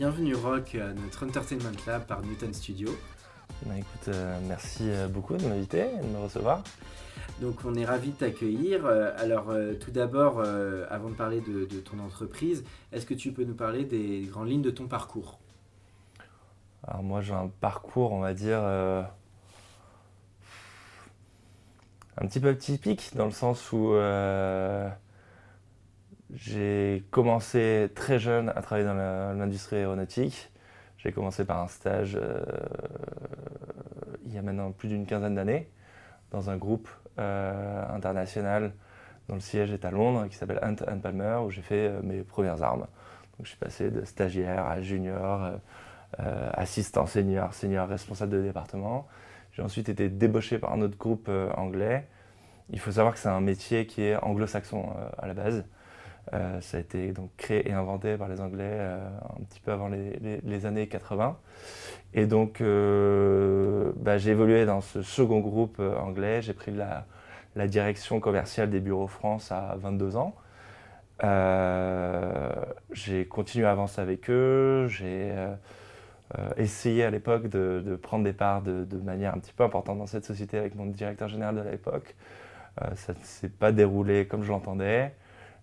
Bienvenue Rock à notre Entertainment Lab par Newton Studio. Bah, écoute, euh, merci euh, beaucoup de m'inviter et de me recevoir. Donc, on est ravis de t'accueillir. Euh, Alors, euh, tout d'abord, euh, avant de parler de, de ton entreprise, est-ce que tu peux nous parler des grandes lignes de ton parcours? Alors moi j'ai un parcours, on va dire, euh, un petit peu typique dans le sens où euh, j'ai commencé très jeune à travailler dans l'industrie aéronautique. J'ai commencé par un stage euh, il y a maintenant plus d'une quinzaine d'années dans un groupe euh, international dont le siège est à Londres qui s'appelle Hunt and Palmer où j'ai fait euh, mes premières armes. Donc je suis passé de stagiaire à junior, assistant senior, senior responsable de département. J'ai ensuite été débauché par un autre groupe anglais. Il faut savoir que c'est un métier qui est anglo-saxon à la base. Euh, ça a été donc créé et inventé par les Anglais euh, un petit peu avant les, années 80. Et donc euh, bah, j'ai évolué dans ce second groupe anglais. J'ai pris la, direction commerciale des bureaux France à 22 ans. J'ai continué à avancer avec eux. J'ai essayé à l'époque de, prendre des parts de, de manière un petit peu importante dans cette société avec mon directeur général de l'époque. Ça ne s'est pas déroulé comme je l'entendais.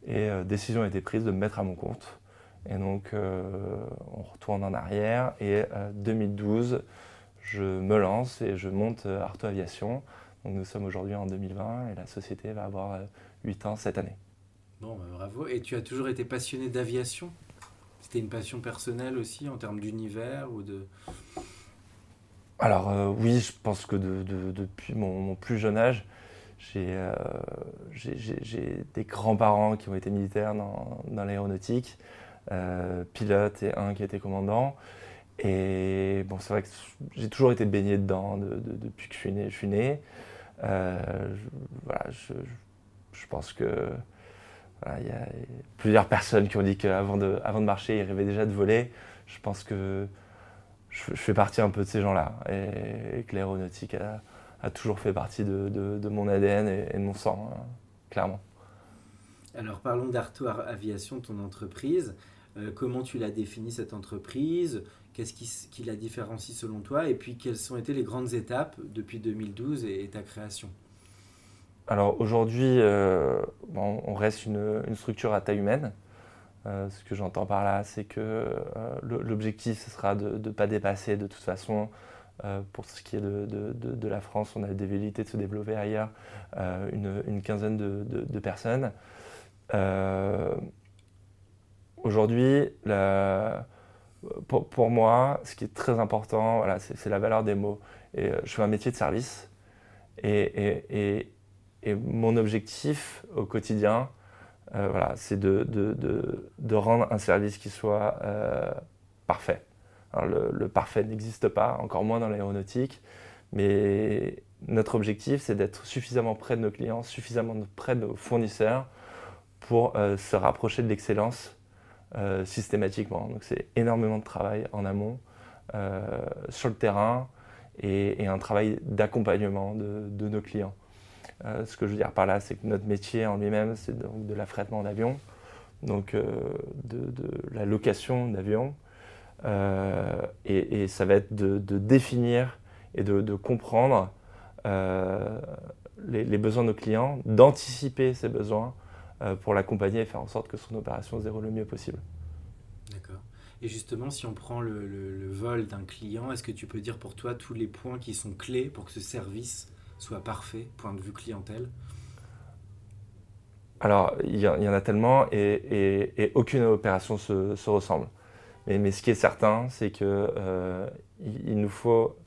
Et euh, décision a été prise de me mettre à mon compte. Et donc, euh, on retourne en arrière. Et euh, 2012, je me lance et je monte euh, Arto Aviation. Donc, nous sommes aujourd'hui en 2020 et la société va avoir euh, 8 ans cette année. Bon, bah, bravo. Et tu as toujours été passionné d'aviation? C'était une passion personnelle aussi en termes d'univers ou de... Alors euh, oui, je pense que de- de- depuis mon, mon plus jeune âge, j'ai euh, j'ai- des grands-parents qui ont été militaires dans, dans l'aéronautique, euh, pilote et un qui était commandant. Et bon, c'est vrai que j'ai toujours été baigné dedans de- de- depuis que je suis né. Je, suis né. Euh, voilà, je, je- pense que il y a plusieurs personnes qui ont dit qu'avant de, avant de marcher, ils rêvaient déjà de voler. Je pense que je, je fais partie un peu de ces gens-là et, et que l'aéronautique a, a toujours fait partie de, de- de mon ADN et, et de mon sang, hein, clairement. Alors, parlons d'Arto Aviation, ton entreprise. Euh, comment tu l'as définie cette entreprise? Qu'est-ce qui, la différencie selon toi? Et puis, quelles ont été les grandes étapes depuis 2012 et, et ta création? Alors aujourd'hui, euh, bon, on reste une, une structure à taille humaine. Euh, ce que j'entends par là, c'est que l'objectif, ce sera de ne pas dépasser de toute façon, euh, pour ce qui est de, la France, on a des velléités de se développer ailleurs, euh, une, quinzaine de, personnes. Euh, Aujourd'hui, pour, moi, ce qui est très important, voilà, c'est la valeur des mots. Et, je fais un métier de service. Et, et- mon objectif au quotidien, voilà, c'est de, rendre un service qui soit parfait. Le, parfait n'existe pas, encore moins dans l'aéronautique, mais notre objectif, c'est d'être suffisamment près de nos clients, suffisamment près de nos fournisseurs pour euh, se rapprocher de l'excellence euh, systématiquement. Donc c'est énormément de travail en amont, euh, sur le terrain, et, un travail d'accompagnement de, nos clients. Ce que je veux dire par là, c'est que notre métier en lui-même, c'est donc de l'affrètement d'avions, donc de, de la location d'avions. Euh, et, et ça va être de, de définir et de, de comprendre euh, les, les besoins de nos clients, d'anticiper ces besoins euh, pour l'accompagner et faire en sorte que son opération se déroule le mieux possible. D'accord. Et justement, si on prend le, le- le vol d'un client, est-ce que tu peux dire pour toi tous les points qui sont clés pour que ce service soit parfait, point de vue clientèle? Alors, il y, en- il y en a tellement et, et- et aucune opération se, se ressemble. Mais, ce qui est certain, c'est qu'il il nous faut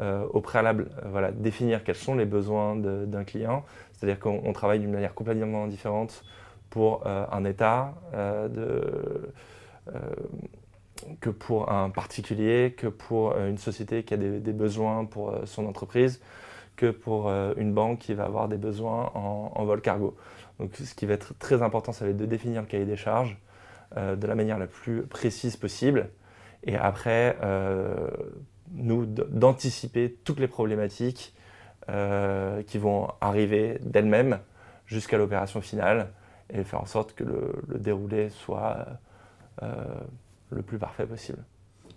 au préalable voilà, définir quels sont les besoins d'un client. C'est-à-dire qu'on travaille d'une manière complètement différente pour un État que pour un particulier, que pour une société qui a des, besoins pour son entreprise que pour euh, une banque qui va avoir des besoins en, vol cargo. Donc ce qui va être très important, ça va être de définir le cahier des charges euh, de la manière la plus précise possible. Et après, euh, nous, d'anticiper toutes les problématiques qui vont arriver d'elles-mêmes jusqu'à l'opération finale et faire en sorte que le, déroulé soit le plus parfait possible.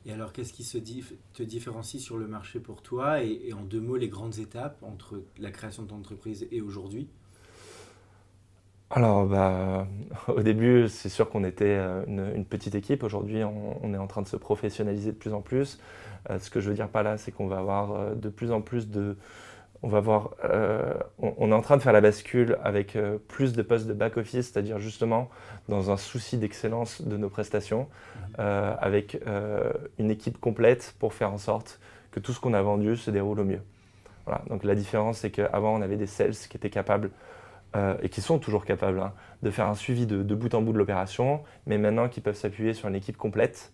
Et alors, qu'est-ce qui se te différencie sur le marché pour toi et, en deux mots, les grandes étapes entre la création de ton entreprise et aujourd'hui? Alors, bah, au début, c'est sûr qu'on était euh, une, petite équipe. Aujourd'hui, on, est en train de se professionnaliser de plus en plus. Euh, ce que je veux dire par là, c'est qu'on va avoir euh, de plus en plus de, on va voir, euh, on, est en train de faire la bascule avec euh, plus de postes de back-office, c'est-à-dire justement dans un souci d'excellence de nos prestations, euh, avec une équipe complète pour faire en sorte que tout ce qu'on a vendu se déroule au mieux. Voilà. Donc la différence, c'est qu'avant, on avait des sales qui étaient capables, et qui sont toujours capables, hein, de faire un suivi de, bout en bout de l'opération, mais maintenant qui peuvent s'appuyer sur une équipe complète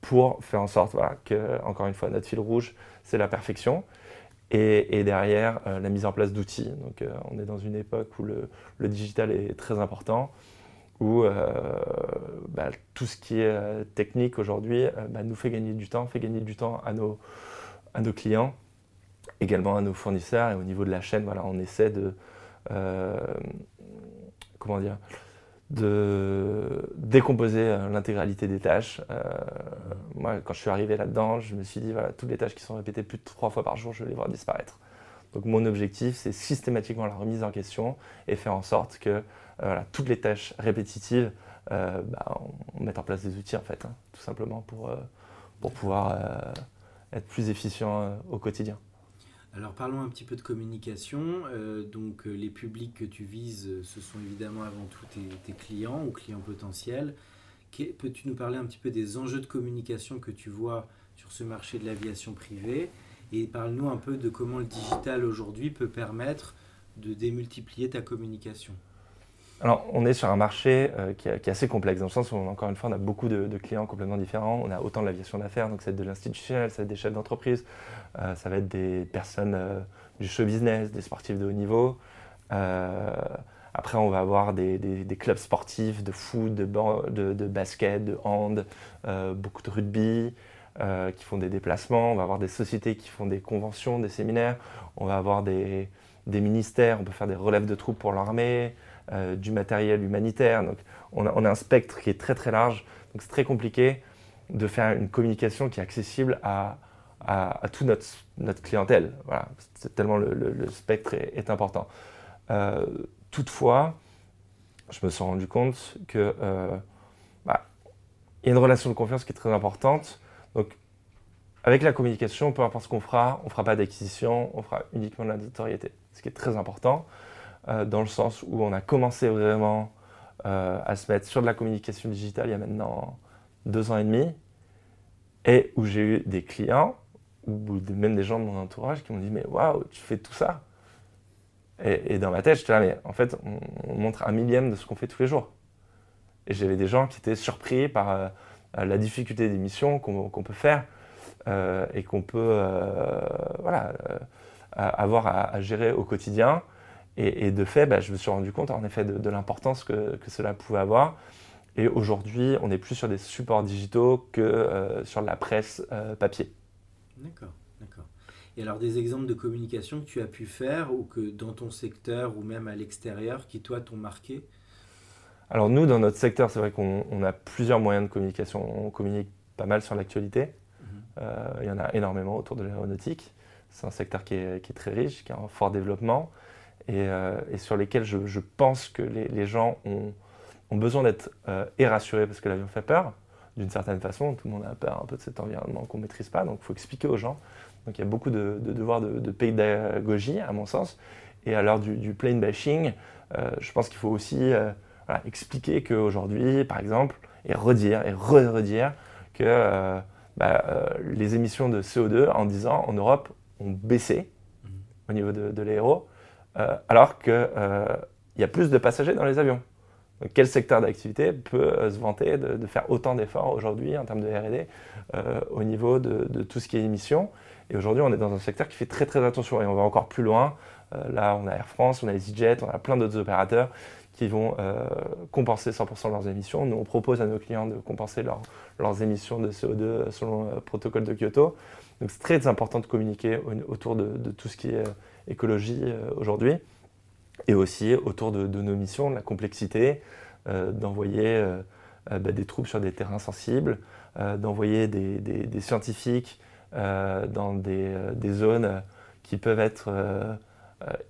pour faire en sorte que, encore une fois, notre fil rouge, c'est la perfection. Et, derrière, euh, la mise en place d'outils. Donc, euh, on est dans une époque où le, digital est très important, où euh, bah, tout ce qui est technique aujourd'hui bah, nous fait gagner du temps, fait gagner du temps à nos clients, également à nos fournisseurs. Et au niveau de la chaîne, voilà, on essaie de. comment dire de décomposer euh, l'intégralité des tâches. Euh, moi, quand je suis arrivé là-dedans, je me suis dit, voilà, toutes les tâches qui sont répétées plus de trois fois par jour, je vais les voir disparaître. Donc mon objectif, c'est systématiquement la remise en question et faire en sorte que euh, voilà, toutes les tâches répétitives, bah, on, mette en place des outils, en fait, hein, tout simplement pour, pour pouvoir être plus efficient au quotidien. Alors parlons un petit peu de communication. Euh, donc euh, les publics que tu vises, euh, ce sont évidemment avant tout tes, clients ou clients potentiels. Peux-tu nous parler un petit peu des enjeux de communication que tu vois sur ce marché de l'aviation privée? Et parle-nous un peu de comment le digital aujourd'hui peut permettre de démultiplier ta communication. Alors, on est sur un marché qui, est, assez complexe, dans le sens où, encore une fois, on a beaucoup de, clients complètement différents. On a autant de l'aviation d'affaires, donc c'est de l'institutionnel, c'est des chefs d'entreprise, euh, ça va être des personnes euh, du show business, des sportifs de haut niveau. Euh, après, on va avoir des, clubs sportifs de foot, de, de, basket, de hand, beaucoup de rugby, qui font des déplacements. On va avoir des sociétés qui font des conventions, des séminaires. On va avoir des, ministères, on peut faire des relèves de troupes pour l'armée, du matériel humanitaire. Donc, on a, un spectre qui est très très large. Donc, c'est très compliqué de faire une communication qui est accessible à, à, toute notre, notre, clientèle. Voilà, c'est tellement le, spectre est, important. Euh, toutefois, je me suis rendu compte que euh, bah, y a une relation de confiance qui est très importante. Donc, avec la communication, peu importe ce qu'on fera, on ne fera pas d'acquisition, on fera uniquement de la notoriété. Ce qui est très important, euh, dans le sens où on a commencé vraiment à se mettre sur de la communication digitale il y a maintenant deux ans et demi, et où j'ai eu des clients ou même des gens de mon entourage qui m'ont dit Mais waouh, tu fais tout ça et, dans ma tête, j'étais là, mais en fait, on, montre un millième de ce qu'on fait tous les jours. Et j'avais des gens qui étaient surpris par euh, la difficulté des missions qu'on peut faire euh, et qu'on peut euh, voilà, avoir à, gérer au quotidien. Et, de fait, bah, je me suis rendu compte en effet de, l'importance que, que, cela pouvait avoir. Et aujourd'hui, on est plus sur des supports digitaux que sur la presse papier. D'accord, d'accord. Et alors des exemples de communication que tu as pu faire ou que dans ton secteur ou même à l'extérieur qui toi t'ont marqué? Alors nous dans notre secteur c'est vrai qu'on a plusieurs moyens de communication. On communique pas mal sur l'actualité. Mhm. Euh, il y en a énormément autour de l'aéronautique. C'est un secteur qui est, très riche, qui a un fort développement et, euh, sur lesquels je, pense que les, gens ont, besoin d'être euh, rassurés parce que l'avion fait peur d'une certaine façon. Tout le monde a peur un peu de cet environnement qu'on ne maîtrise pas, donc il faut expliquer aux gens. Donc il y a beaucoup de, devoirs de, pédagogie, à mon sens. Et à l'heure du, du plane bashing, euh, je pense qu'il faut aussi euh, expliquer qu'aujourd'hui, par exemple, et redire et redire que bah, les émissions de CO2 en 10 ans en Europe ont baissé mmh. au niveau de, de l'aéro, alors qu'il y a plus de passagers dans les avions quel secteur d'activité peut euh, se vanter de, faire autant d'efforts aujourd'hui en termes de RD euh, au niveau de, tout ce qui est émissions Et aujourd'hui, on est dans un secteur qui fait très très attention et on va encore plus loin. Euh, là, on a Air France, on a EasyJet, on a plein d'autres opérateurs qui vont compenser 100% de leurs émissions. Nous, on propose à nos clients de compenser leurs émissions de CO2 selon le protocole de Kyoto. Donc c'est très important de communiquer autour de, tout ce qui est écologie aujourd'hui et aussi autour de, nos missions, la complexité, euh, d'envoyer euh, euh, bah, des troupes sur des terrains sensibles, d'envoyer des, scientifiques dans des, zones qui peuvent être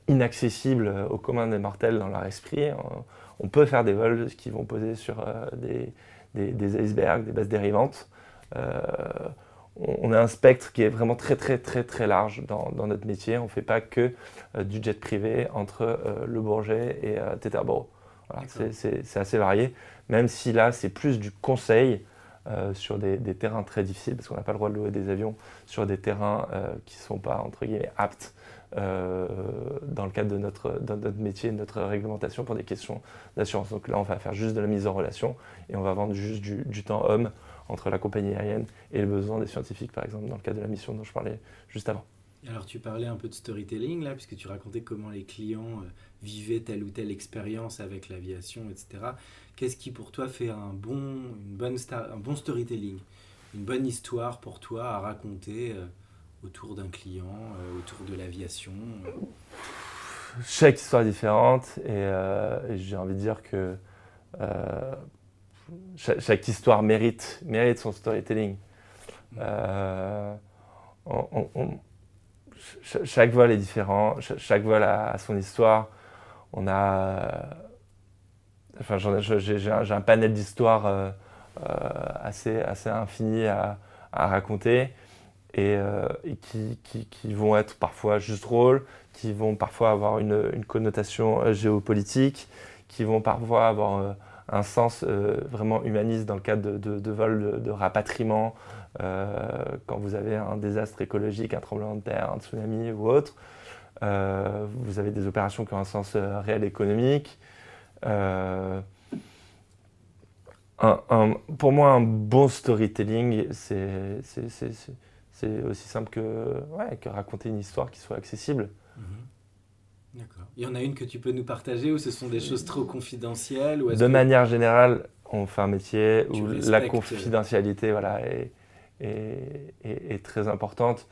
inaccessibles aux communs des mortels dans leur esprit. On, peut faire des vols qui vont poser sur des, icebergs, des bases dérivantes on a un spectre qui est vraiment très très très très large dans, notre métier. On ne fait pas que euh, du jet privé entre euh, Le Bourget et euh, Teterboro. c'est assez varié, même si là c'est plus du conseil sur des, terrains très difficiles, parce qu'on n'a pas le droit de louer des avions sur des terrains qui ne sont pas entre guillemets aptes dans le cadre de notre, notre métier, de notre réglementation pour des questions d'assurance. Donc là on va faire juste de la mise en relation et on va vendre juste du, du temps homme entre la compagnie aérienne et le besoin des scientifiques, par exemple, dans le cadre de la mission dont je parlais juste avant. Alors tu parlais un peu de storytelling là, puisque tu racontais comment les clients euh, vivaient telle ou telle expérience avec l'aviation, etc. Qu'est-ce qui pour toi fait un bon, une bonne un bon storytelling, une bonne histoire pour toi à raconter euh, autour d'un client, euh, autour de l'aviation Chaque histoire est différente et, et j'ai envie de dire que chaque, histoire mérite, mérite son storytelling. Euh, chaque vol est différent, chaque, vol a, son histoire. On a, enfin, j'ai un, panel d'histoires euh, euh, assez, assez infini à, raconter et, qui, qui, vont être parfois juste drôles, qui vont parfois avoir une, une connotation géopolitique, qui vont parfois avoir un sens euh, vraiment humaniste dans le cadre de, de, vols de, rapatriement, euh, quand vous avez un désastre écologique, un tremblement de terre, un tsunami ou autre. Euh, vous avez des opérations qui ont un sens réel économique. pour moi, un bon storytelling, c'est aussi simple que, raconter une histoire qui soit accessible. Mm-hmm. D'accord. Il y en a une que tu peux nous partager ou ce sont des choses trop confidentielles ou De manière générale, on fait un métier où la confidentialité voilà, est, est, très importante.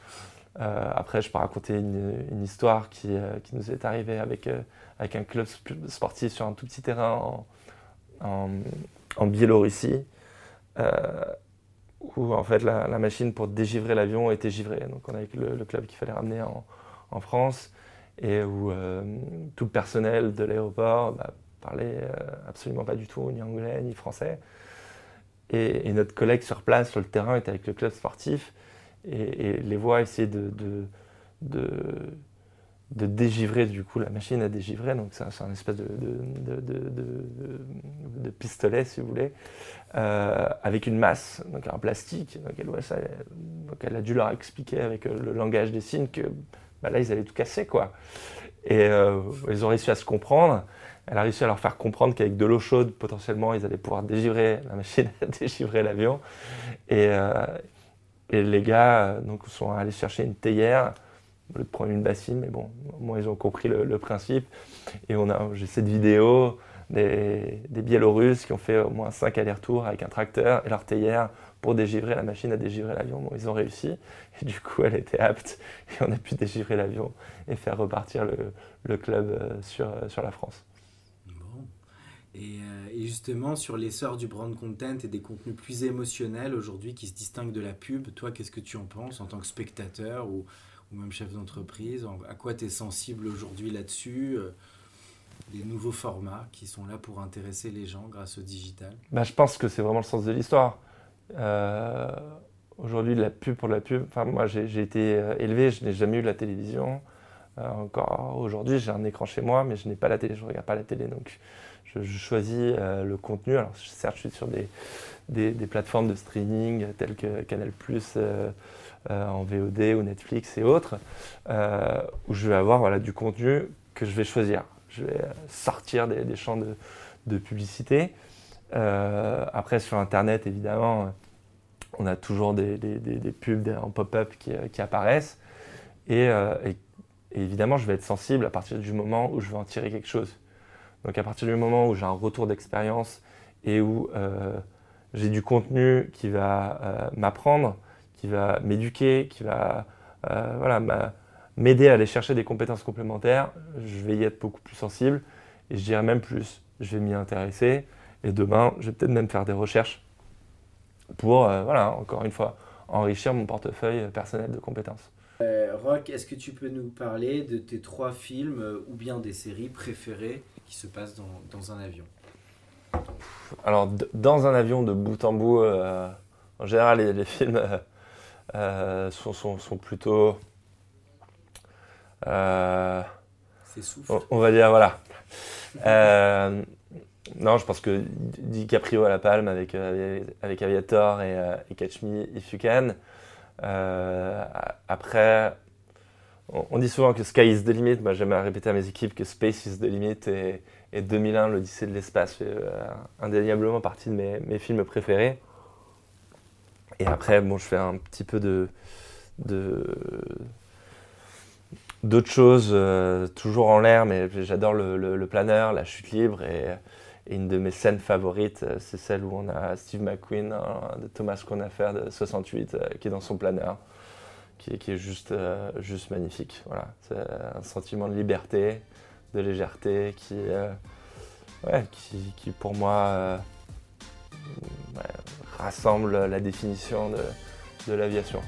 Euh, après, je peux raconter une, histoire qui, euh, qui, nous est arrivée avec, euh, avec un club sportif sur un tout petit terrain en, en, Biélorussie, où en fait la, machine pour dégivrer l'avion était givrée. Donc on avait le, le club qu'il fallait ramener en, en France et où euh, tout le personnel de l'aéroport bah, parlait euh, absolument pas du tout ni anglais ni français. Et, notre collègue sur place, sur le terrain, était avec le club sportif et, les voix essayaient de, de, de, dégivrer du coup la machine à dégivrer. Donc c'est un, espèce de, pistolet, si vous voulez, euh, avec une masse, donc un plastique. Donc elle, ça, donc elle a dû leur expliquer avec le langage des signes que bah là, ils allaient tout casser, quoi. Et euh, ils ont réussi à se comprendre. Elle a réussi à leur faire comprendre qu'avec de l'eau chaude, potentiellement, ils allaient pouvoir dégivrer la machine, dégivrer l'avion. Et, euh, les gars euh, donc, sont allés chercher une théière au lieu de prendre une bassine, mais bon, moi, ils ont compris le, principe. Et on a, j'ai cette vidéo des, des, Biélorusses qui ont fait au moins 5 allers-retours avec un tracteur et leur théière pour dégivrer la machine à dégivrer l'avion. Bon, ils ont réussi et du coup elle était apte et on a pu dégivrer l'avion et faire repartir le, le club euh, sur, euh, sur la France. Bon. Et, euh, et, justement sur l'essor du brand content et des contenus plus émotionnels aujourd'hui qui se distinguent de la pub, toi qu'est-ce que tu en penses en tant que spectateur ou, ou même chef d'entreprise? À quoi tu es sensible aujourd'hui là-dessus les nouveaux formats qui sont là pour intéresser les gens grâce au digital? Bah, Je pense que c'est vraiment le sens de l'histoire. Euh, aujourd'hui, la pub pour la pub, enfin, moi j'ai été euh, élevé, je n'ai jamais eu la télévision. Euh, encore aujourd'hui, j'ai un écran chez moi, mais je n'ai pas la télé, je ne regarde pas la télé. Donc je, choisis le contenu. Alors certes, je suis sur des, des, plateformes de streaming telles que Canal+, en VOD ou Netflix et autres, où je vais avoir voilà, du contenu que je vais choisir. Je vais sortir des, champs de, publicité. Après, sur Internet, évidemment, on a toujours des, pubs en pop-up qui, apparaissent. Et, évidemment, je vais être sensible à partir du moment où je vais en tirer quelque chose. Donc à partir du moment où j'ai un retour d'expérience et où euh, j'ai du contenu qui va euh, m'apprendre, qui va m'éduquer, qui va euh, voilà, m'aider à aller chercher des compétences complémentaires, je vais y être beaucoup plus sensible et je dirais même plus, je vais m'y intéresser et demain, je vais peut-être même faire des recherches pour, voilà, encore une fois, enrichir mon portefeuille personnel de compétences. Euh, Rock, est-ce que tu peux nous parler de tes trois films euh, ou bien des séries préférées qui se passent dans, un avion? Alors, dans un avion de bout en bout, euh, en général, les, films sont, plutôt. C'est souffle. On, va dire, voilà. Non, je pense que DiCaprio à la palme avec, avec Aviator et, et Catch Me If You Can. Euh, après, on, dit souvent que sky is the limit. Moi, j'aime répéter à mes équipes que space is the limit et, 2001, l'Odyssée de l'espace, fait euh, indéniablement partie de mes, films préférés. Et après, bon, je fais un petit peu de, d'autres choses, euh, toujours en l'air, mais j'adore le, planeur, la chute libre et, et une de mes scènes favorites, euh, c'est celle où on a Steve McQueen de Thomas Conaffer de 68 euh, qui est dans son planeur, qui, est juste, euh, juste magnifique. Voilà. C'est un sentiment de liberté, de légèreté qui, pour moi rassemble la définition de l'aviation.